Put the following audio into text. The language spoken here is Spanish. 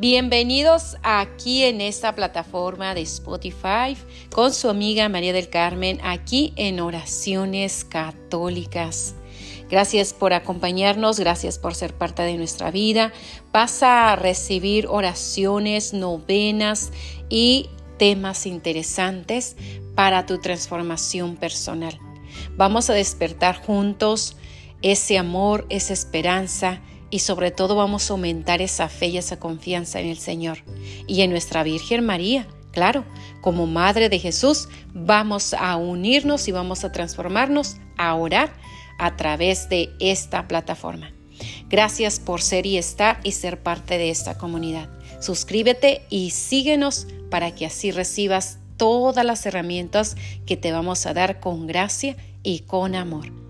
Bienvenidos aquí en esta plataforma de Spotify con su amiga María del Carmen, aquí en Oraciones Católicas. Gracias por acompañarnos, gracias por ser parte de nuestra vida. Vas a recibir oraciones, novenas y temas interesantes para tu transformación personal. Vamos a despertar juntos ese amor, esa esperanza y sobre todo vamos a aumentar esa fe y esa confianza en el Señor y en nuestra Virgen María. Claro, como Madre de Jesús, vamos a unirnos y vamos a transformarnos a orar a través de esta plataforma. Gracias por ser y estar y ser parte de esta comunidad. Suscríbete y síguenos para que así recibas todas las herramientas que te vamos a dar con gracia y con amor.